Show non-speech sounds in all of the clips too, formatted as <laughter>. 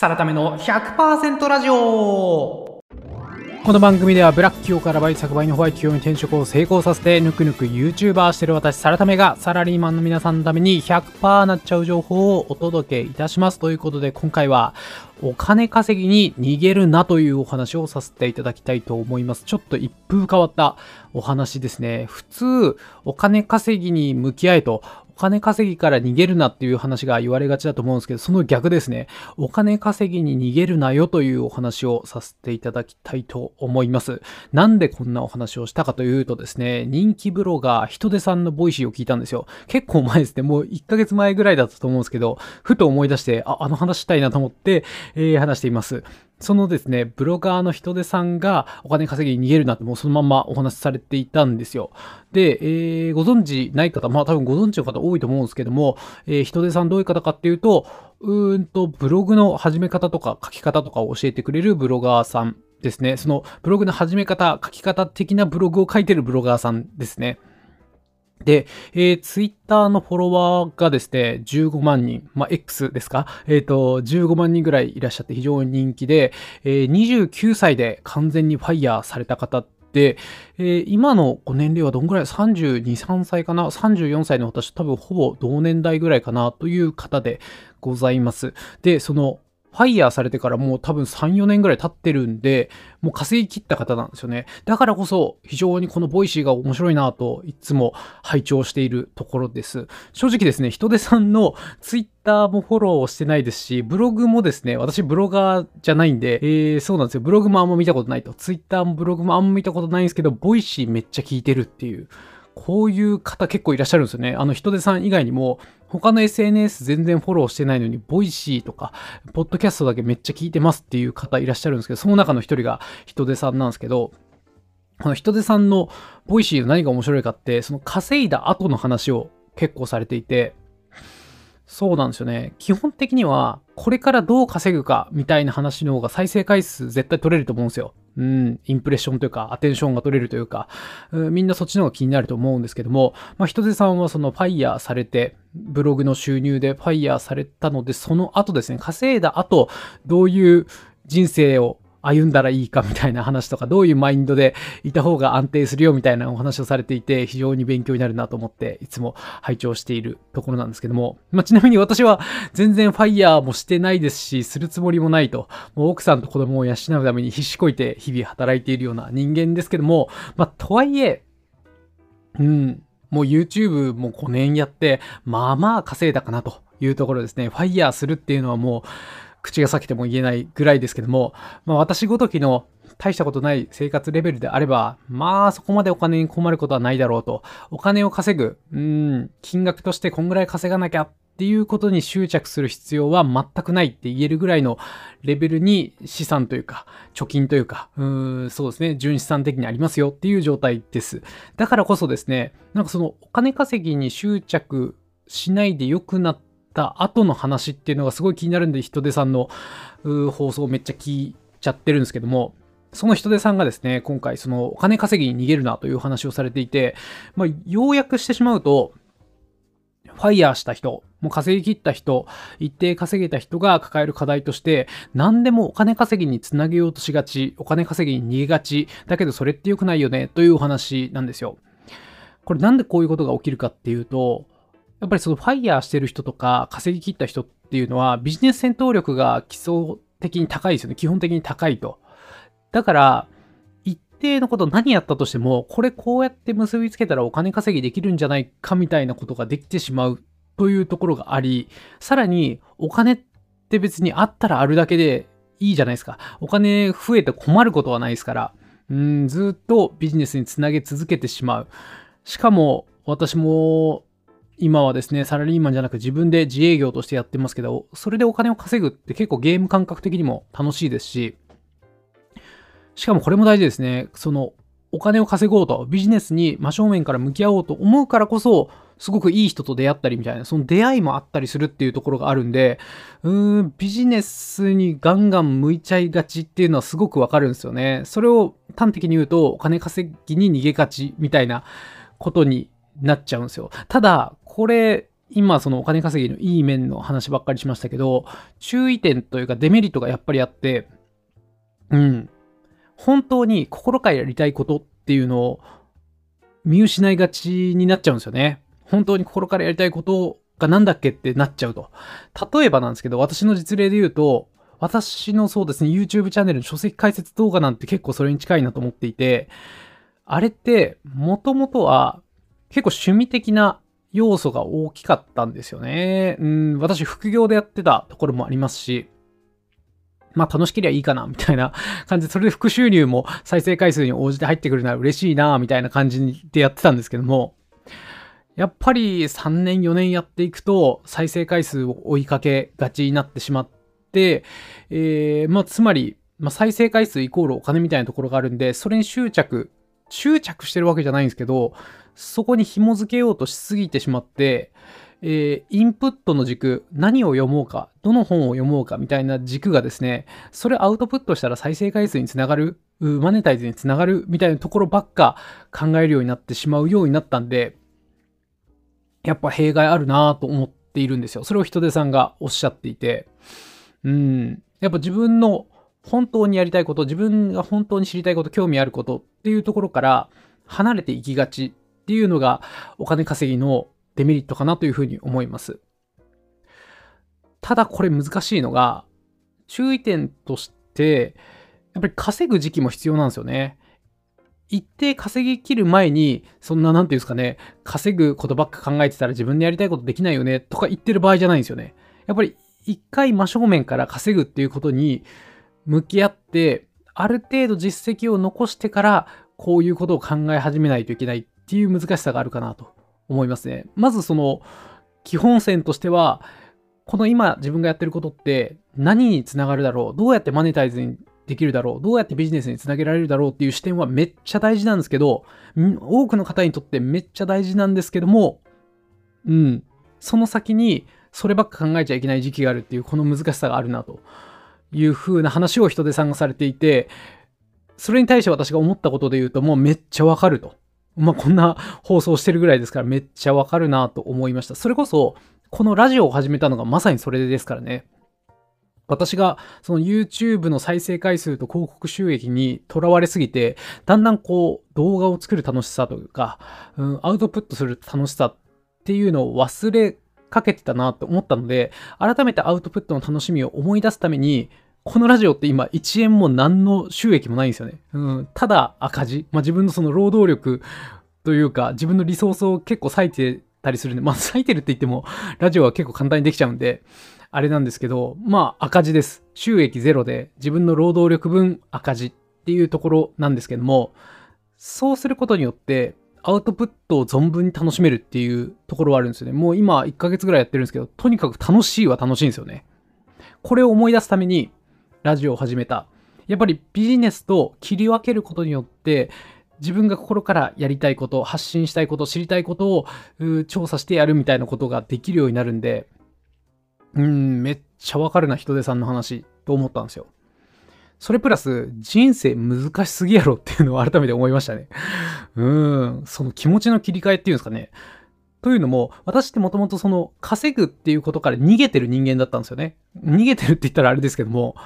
サラタメの100%ラジオ。この番組ではブラック企業から倍作倍のホワイト企業に転職を成功させてぬくぬく YouTuber してる私サラタメがサラリーマンの皆さんのために100%なっちゃう情報をお届けいたします。ということで今回はお金稼ぎに逃げるなというお話をさせていただきたいと思います。ちょっと一風変わったお話ですね。普通お金稼ぎに向き合えと金稼ぎから逃げるなっていう話が言われがちだと思うんですけど、その逆ですね。お金稼ぎに逃げるなよというお話をさせていただきたいと思います。なんでこんなお話をしたかというとですね、人気ブロガー、ヒトデさんの Voicy を聞いたんですよ。結構前ですね、もう1ヶ月前ぐらいだったと思うんですけど、ふと思い出して、あ、あの話したいなと思って、えー、話しています。そのですね、ブロガーのヒトデさんがお金稼ぎに逃げるなってもうそのままお話しされていたんですよ。で、えー、ご存知ない方、まあ多分ご存知の方多いと思うんですけども、えー、人手さんどういう方かっていうと、うーんと、ブログの始め方とか書き方とかを教えてくれるブロガーさんですね。そのブログの始め方、書き方的なブログを書いてるブロガーさんですね。で、えー、ツイッターのフォロワーがですね、15万人、まあ、X ですか？えっ、ー、と、15万人ぐらいいらっしゃって非常に人気で、えー、29歳で完全にファイヤーされた方って、えー、今のご年齢はどんぐらい ?32、3歳かな ?34 歳の私、多分ほぼ同年代ぐらいかな？という方でございます。で、その FIRE されてからもう多分3、4年ぐらい経ってるんで、もう稼ぎ切った方なんですよね。だからこそ非常にこの Voicy が面白いなといつも拝聴しているところです。正直ですね、ヒトデさんのツイッターもフォローしてないですし、ブログもですね、私ブロガーじゃないんで、えー、そうなんですよ。ブログもあんま見たことないと。ツイッターもブログもあんま見たことないんですけど、 Voicy めっちゃ聞いてるっていう。こういう方結構いらっしゃるんですよね。あのヒトデさん以外にも、他の SNS 全然フォローしてないのに、 Voicy とか、ポッドキャストだけめっちゃ聞いてますっていう方いらっしゃるんですけど、その中の一人がヒトデさんなんですけど、このヒトデさんの Voicy の何が面白いかって、その稼いだ後の話を結構されていて、そうなんですよね。基本的には、これからどう稼ぐかみたいな話の方が再生回数絶対取れると思うんですよ。うん、インプレッションというか、アテンションが取れるというか、うん、みんなそっちの方が気になると思うんですけども、まあ、人手さんはそのファイヤーされて、ブログの収入でファイヤーされたので、その後ですね、稼いだ後、どういう人生を歩んだらいいかみたいな話とか、どういうマインドでいた方が安定するよみたいなお話をされていて、非常に勉強になるなと思って、いつも拝聴しているところなんですけども、まあ、ちなみに私は全然ファイヤーもしてないですし、するつもりもないと、もう奥さんと子供を養うために必死こいて日々働いているような人間ですけども、まあ、とはいえ、うん、もう YouTube も5年やって、まあまあ稼いだかなというところですね。ファイヤーするっていうのはもう、口が裂けても言えないぐらいですけども、まあ私ごときの大したことない生活レベルであれば、まあそこまでお金に困ることはないだろうと。お金を稼ぐ、うん、金額としてこんぐらい稼がなきゃっていうことに執着する必要は全くないって言えるぐらいのレベルに資産というか、貯金というか、うん、そうですね、純資産的にありますよっていう状態です。だからこそですね、なんかそのお金稼ぎに執着しないで良くなってた後の話っていうのがすごい気になるんで、人手さんの放送めっちゃ聞いちゃってるんですけども、その人手さんがですね、今回そのお金稼ぎに逃げるなという話をされていて、まあ、要約してしまうと、ファイヤーした人、もう稼ぎ切った人、一定稼げた人が抱える課題として、何でもお金稼ぎにつなげようとしがち、お金稼ぎに逃げがち、だけどそれって良くないよね、というお話なんですよ。これなんでこういうことが起きるかっていうと、やっぱりそのファイヤーしてる人とか稼ぎ切った人っていうのはビジネス戦闘力が基礎的に高いですよね。基本的に高いと。だから、一定のこと何やったとしても、これこうやって結びつけたらお金稼ぎできるんじゃないかみたいなことができてしまうというところがあり、さらにお金って別にあったらあるだけでいいじゃないですか。お金増えて困ることはないですから、うんずっとビジネスにつなげ続けてしまう。しかも私も今はですね、サラリーマンじゃなく自分で自営業としてやってますけど、それでお金を稼ぐって結構ゲーム感覚的にも楽しいですし、しかもこれも大事ですね。そのお金を稼ごうと、ビジネスに真正面から向き合おうと思うからこそ、すごくいい人と出会ったりみたいな、その出会いもあったりするっていうところがあるんで、うーん、ビジネスにガンガン向いちゃいがちっていうのはすごくわかるんですよね。それを端的に言うと、お金稼ぎに逃げがちみたいなことになっちゃうんですよ。ただ、これ、今そのお金稼ぎのいい面の話ばっかりしましたけど、注意点というかデメリットがやっぱりあって、うん。本当に心からやりたいことっていうのを見失いがちになっちゃうんですよね。本当に心からやりたいことがなんだっけってなっちゃうと。例えばなんですけど、私の実例で言うと、私のそうですね、YouTube チャンネルの書籍解説動画なんて結構それに近いなと思っていて、あれって、もともとは結構趣味的な要素が大きかったんですよね。うん、私副業でやってたところもありますし、まあ楽しければいいかな、みたいな <laughs> 感じで、それで副収入も再生回数に応じて入ってくるなら嬉しいな、みたいな感じでやってたんですけども、やっぱり3年4年やっていくと再生回数を追いかけがちになってしまって、えー、まあつまり、まあ、再生回数イコールお金みたいなところがあるんで、それに執着、執着してるわけじゃないんですけど、そこに紐付けようとしすぎてしまって、えー、インプットの軸、何を読もうか、どの本を読もうかみたいな軸がですね、それアウトプットしたら再生回数につながる、マネタイズにつながるみたいなところばっか考えるようになってしまうようになったんで、やっぱ弊害あるなと思っているんですよ。それを人手さんがおっしゃっていて、うん、やっぱ自分の本当にやりたいこと、自分が本当に知りたいこと、興味あることっていうところから離れていきがちっていうのがお金稼ぎのデメリットかなというふうに思います。ただこれ難しいのが、注意点として、やっぱり稼ぐ時期も必要なんですよね。一定稼ぎ切る前に、そんな、なんていうんですかね、稼ぐことばっか考えてたら自分でやりたいことできないよね、とか言ってる場合じゃないんですよね。やっぱり一回真正面から稼ぐっていうことに向き合って、ある程度実績を残してから、こういうことを考え始めないといけないっていう難しさがあるかなと思いますね。まずその基本線としては、この今自分がやってることって何につながるだろうどうやってマネタイズにできるだろうどうやってビジネスにつなげられるだろうっていう視点はめっちゃ大事なんですけど、多くの方にとってめっちゃ大事なんですけども、うん、その先にそればっか考えちゃいけない時期があるっていうこの難しさがあるなという風な話を人手さんがされていて、それに対して私が思ったことで言うともうめっちゃわかると。まあ、こんな放送してるぐらいですからめっちゃわかるなと思いました。それこそ、このラジオを始めたのがまさにそれですからね。私がその YouTube の再生回数と広告収益にとらわれすぎて、だんだんこう動画を作る楽しさというか、うん、アウトプットする楽しさっていうのを忘れかけてたなと思ったので、改めてアウトプットの楽しみを思い出すために、このラジオって今1円も何の収益もないんですよね。うん、ただ赤字。まあ、自分のその労働力というか、自分のリソースを結構割いてたりするんで、まあ、割いてるって言っても、ラジオは結構簡単にできちゃうんで、あれなんですけど、まあ、赤字です。収益ゼロで、自分の労働力分赤字っていうところなんですけども、そうすることによって、アウトプットを存分に楽しめるっていうところはあるんですよね。もう今1ヶ月ぐらいやってるんですけど、とにかく楽しいは楽しいんですよね。これを思い出すために、ラジオを始めた。やっぱりビジネスと切り分けることによって、自分が心からやりたいこと、発信したいこと、知りたいことを調査してやるみたいなことができるようになるんで、うん、めっちゃわかるな、人手さんの話と思ったんですよ。それプラス、人生難しすぎやろっていうのを改めて思いましたね。うーん、その気持ちの切り替えっていうんですかね。というのも、私ってもともとその稼ぐっていうことから逃げてる人間だったんですよね。逃げてるって言ったらあれですけども、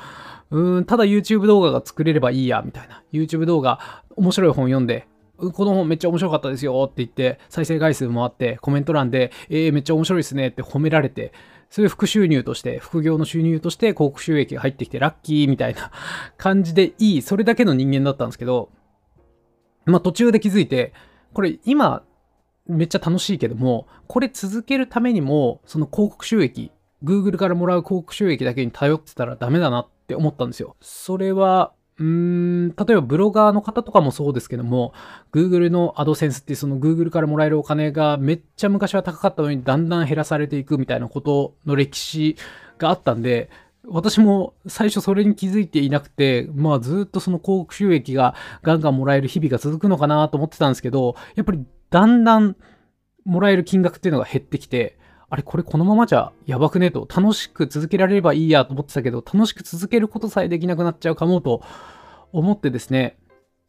うーん、ただ YouTube 動画が作れればいいや、みたいな。YouTube 動画、面白い本読んで、この本めっちゃ面白かったですよって言って、再生回数もあって、コメント欄で、えー、めっちゃ面白いですねって褒められて、そういう副収入として、副業の収入として広告収益が入ってきてラッキーみたいな感じでいい、それだけの人間だったんですけど、まあ途中で気づいて、これ今めっちゃ楽しいけども、これ続けるためにも、その広告収益、Google からもらう広告収益だけに頼ってたらダメだなって思ったんですよ。それは、うーん、例えばブロガーの方とかもそうですけども、Google の AdSense ってその Google からもらえるお金がめっちゃ昔は高かったのにだんだん減らされていくみたいなことの歴史があったんで、私も最初それに気づいていなくて、まあずっとその広告収益がガンガンもらえる日々が続くのかなと思ってたんですけど、やっぱりだんだんもらえる金額っていうのが減ってきて、あれこれこのままじゃやばくねと、楽しく続けられればいいやと思ってたけど、楽しく続けることさえできなくなっちゃうかもと思ってですね、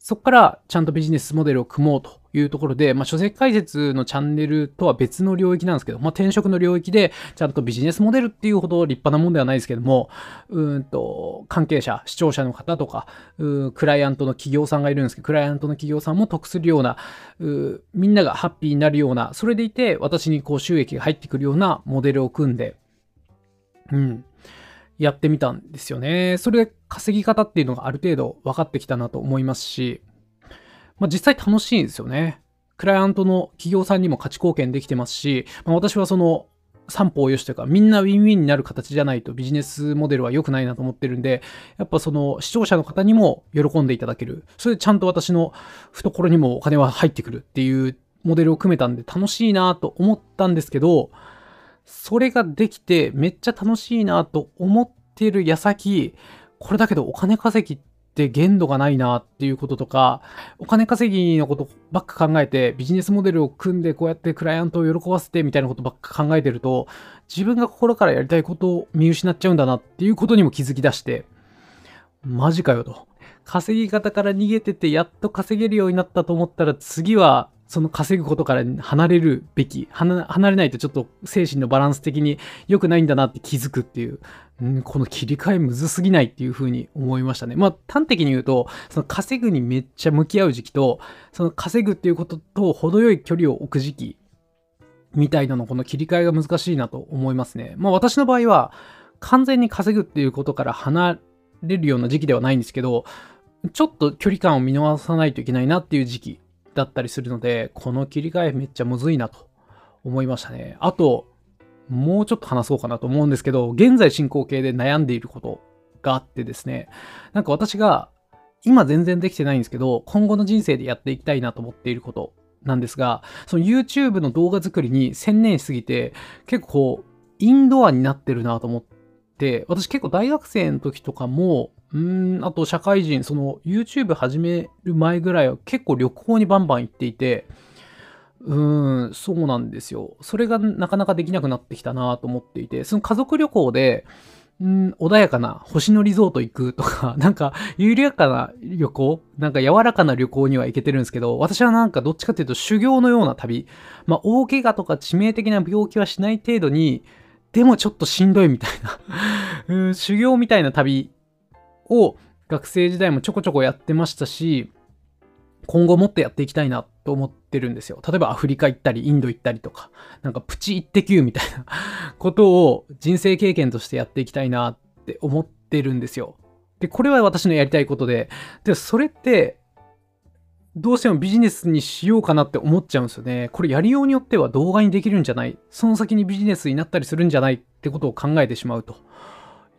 そこからちゃんとビジネスモデルを組もうというところで、まあ、書籍解説のチャンネルとは別の領域なんですけど、まあ、転職の領域でちゃんとビジネスモデルっていうほど立派なもんではないですけども、うんと、関係者、視聴者の方とか、うクライアントの企業さんがいるんですけど、クライアントの企業さんも得するような、うみんながハッピーになるような、それでいて私にこう収益が入ってくるようなモデルを組んで、うん。やってみたんですよね。それで稼ぎ方っていうのがある程度分かってきたなと思いますし、まあ、実際楽しいんですよね。クライアントの企業さんにも価値貢献できてますし、まあ、私はその三方よしというか、みんなウィンウィンになる形じゃないとビジネスモデルは良くないなと思ってるんで、やっぱその視聴者の方にも喜んでいただける。それでちゃんと私の懐にもお金は入ってくるっていうモデルを組めたんで楽しいなと思ったんですけど、それができてめっちゃ楽しいなと思ってる矢先、これだけどお金稼ぎって限度がないなっていうこととか、お金稼ぎのことばっか考えて、ビジネスモデルを組んでこうやってクライアントを喜ばせてみたいなことばっか考えてると、自分が心からやりたいことを見失っちゃうんだなっていうことにも気づき出して、マジかよと。稼ぎ方から逃げててやっと稼げるようになったと思ったら次はその稼ぐことから離れるべき離れないとちょっと精神のバランス的に良くないんだなって気づくっていう、うん、この切り替えむずすぎないっていうふうに思いましたね。まあ端的に言うとその稼ぐにめっちゃ向き合う時期とその稼ぐっていうことと程よい距離を置く時期みたいなのこの切り替えが難しいなと思いますね。まあ私の場合は完全に稼ぐっていうことから離れるような時期ではないんですけどちょっと距離感を見逃さないといけないなっていう時期だったりするので、この切り替えめっちゃむずいなと思いましたね。あと、もうちょっと話そうかなと思うんですけど、現在進行形で悩んでいることがあってですね、なんか私が今全然できてないんですけど、今後の人生でやっていきたいなと思っていることなんですが、その YouTube の動画作りに専念しすぎて、結構インドアになってるなと思って、私結構大学生の時とかも、うん、あと社会人、その YouTube 始める前ぐらいは結構旅行にバンバン行っていて、うん、そうなんですよ。それがなかなかできなくなってきたなと思っていて、その家族旅行で、うん、穏やかな星野リゾート行くとか、<laughs> なんか緩やかな旅行、なんか柔らかな旅行には行けてるんですけど、私はなんかどっちかっていうと修行のような旅、まあ大怪我とか致命的な病気はしない程度に、でもちょっとしんどいみたいな <laughs> うん、修行みたいな旅を学生時代もちょこちょこやってましたし、今後もっとやっていきたいなと思ってるんですよ。例えばアフリカ行ったり、インド行ったりとか、なんかプチ一滴みたいなことを人生経験としてやっていきたいなって思ってるんですよ。で、これは私のやりたいことで、で、それって、どうしてもビジネスにしようかなって思っちゃうんですよね。これやりようによっては動画にできるんじゃないその先にビジネスになったりするんじゃないってことを考えてしまうと。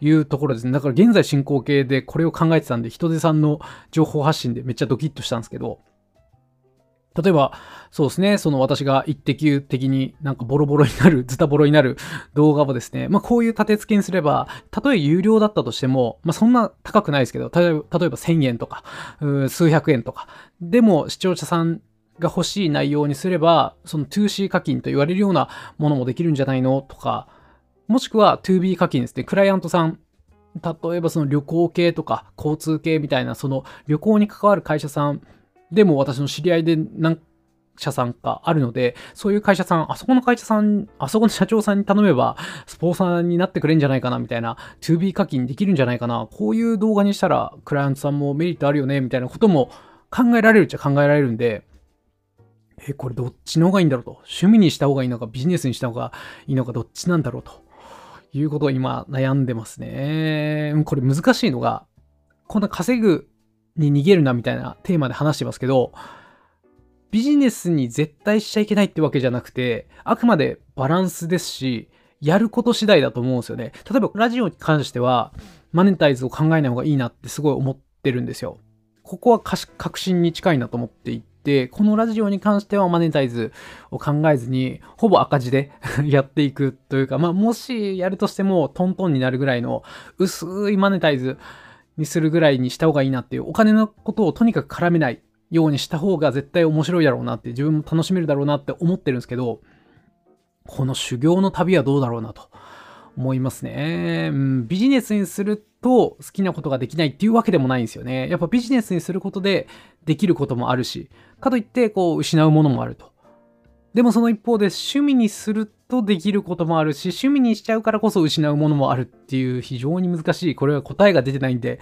いうところですね。だから現在進行形でこれを考えてたんで、人手さんの情報発信でめっちゃドキッとしたんですけど、例えば、そうですね、その私が一滴的になんかボロボロになる、ズタボロになる動画をですね、まあこういう立て付けにすれば、たとえ有料だったとしても、まあそんな高くないですけど、例えば例えば1000円とか、数百円とか、でも視聴者さんが欲しい内容にすれば、その 2C 課金と言われるようなものもできるんじゃないのとか、もしくは 2B 課金ですね。クライアントさん、例えばその旅行系とか交通系みたいな、その旅行に関わる会社さんでも私の知り合いで何社さんかあるので、そういう会社さん、あそこの会社さん、あそこの社長さんに頼めば、スポンサーになってくれんじゃないかな、みたいな、2B 課金できるんじゃないかな、こういう動画にしたら、クライアントさんもメリットあるよね、みたいなことも考えられるっちゃ考えられるんで、え、これどっちの方がいいんだろうと。趣味にした方がいいのか、ビジネスにした方がいいのか、どっちなんだろうと。いうことを今悩んでますね。これ難しいのが、こんな稼ぐに逃げるなみたいなテーマで話してますけど、ビジネスに絶対しちゃいけないってわけじゃなくて、あくまでバランスですし、やること次第だと思うんですよね。例えばラジオに関しては、マネタイズを考えない方がいいなってすごい思ってるんですよ。ここは確信に近いなと思ってい、て、このラジオに関してはマネタイズを考えずに、ほぼ赤字で <laughs> やっていくというか、まあ、もしやるとしてもトントンになるぐらいの薄いマネタイズにするぐらいにした方がいいなっていう、お金のことをとにかく絡めないようにした方が絶対面白いだろうなって、自分も楽しめるだろうなって思ってるんですけど、この修行の旅はどうだろうなと。思いますね。うん、ビジネスにすると好きなことができないっていうわけでもないんですよね。やっぱビジネスにすることでできることもあるし、かといってこう失うものもあると。でもその一方で趣味にするとできることもあるし、趣味にしちゃうからこそ失うものもあるっていう非常に難しい、これは答えが出てないんで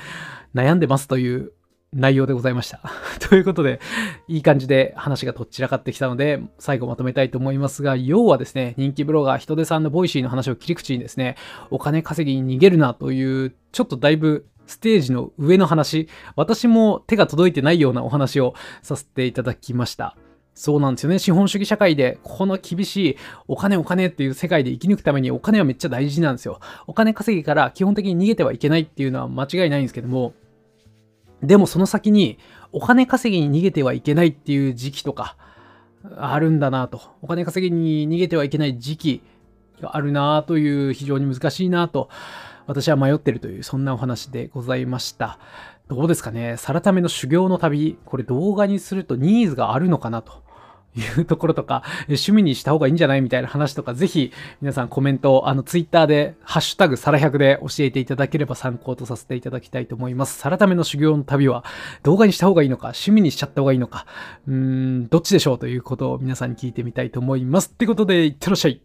悩んでますという内容でございました。<laughs> ということで、いい感じで話がとっちらかってきたので、最後まとめたいと思いますが、要はですね、人気ブロガー、ヒトデさんの Voicy の話を切り口にですね、お金稼ぎに逃げるなという、ちょっとだいぶステージの上の話、私も手が届いてないようなお話をさせていただきました。そうなんですよね。資本主義社会で、この厳しいお金お金っていう世界で生き抜くためにお金はめっちゃ大事なんですよ。お金稼ぎから基本的に逃げてはいけないっていうのは間違いないんですけども、でもその先にお金稼ぎに逃げてはいけないっていう時期とかあるんだなと。お金稼ぎに逃げてはいけない時期があるなという非常に難しいなと私は迷ってるというそんなお話でございました。どうですかねサラタメの修行の旅、これ動画にするとニーズがあるのかなと。いうところとか、趣味にした方がいいんじゃないみたいな話とか、ぜひ皆さんコメントを、あのツイッターで、ハッシュタグサラ100で教えていただければ参考とさせていただきたいと思います。サラための修行の旅は動画にした方がいいのか、趣味にしちゃった方がいいのか、うーん、どっちでしょうということを皆さんに聞いてみたいと思います。ってことで、いってらっしゃい。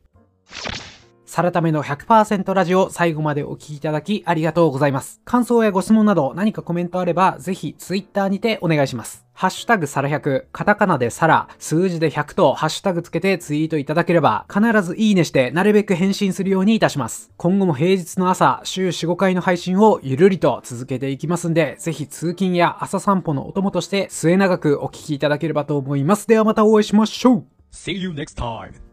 さらための100%ラジオ最後までお聞きいただきありがとうございます。感想やご質問など何かコメントあればぜひツイッターにてお願いします。ハッシュタグサラ100、カタカナでサラ、数字で100とハッシュタグつけてツイートいただければ必ずいいねしてなるべく返信するようにいたします。今後も平日の朝、週4、5回の配信をゆるりと続けていきますんで、ぜひ通勤や朝散歩のお供として末永くお聞きいただければと思います。ではまたお会いしましょう See you next time.